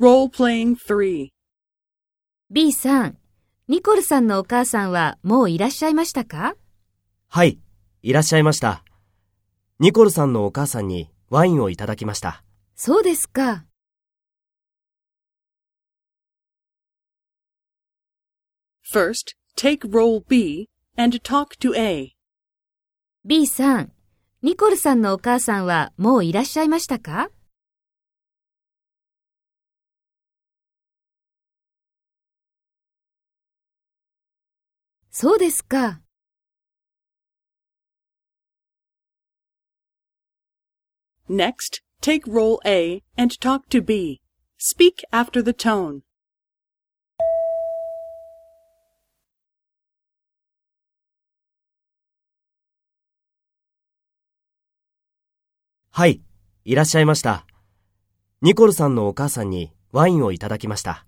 Role-playing 3. B さん、ニコルさんのお母さんはもういらっしゃいましたか？はい、いらっしゃいました。ニコルさんのお母さんにワインをいただきました。そうですか。First, take role B and talk to A. B さん、ニコルさんのお母さんはもういらっしゃいましたか？そうですか。Next, take role A and talk to B. Speak after the tone. はい、いらっしゃいました。ニコルさんのお母さんにワインをいただきました。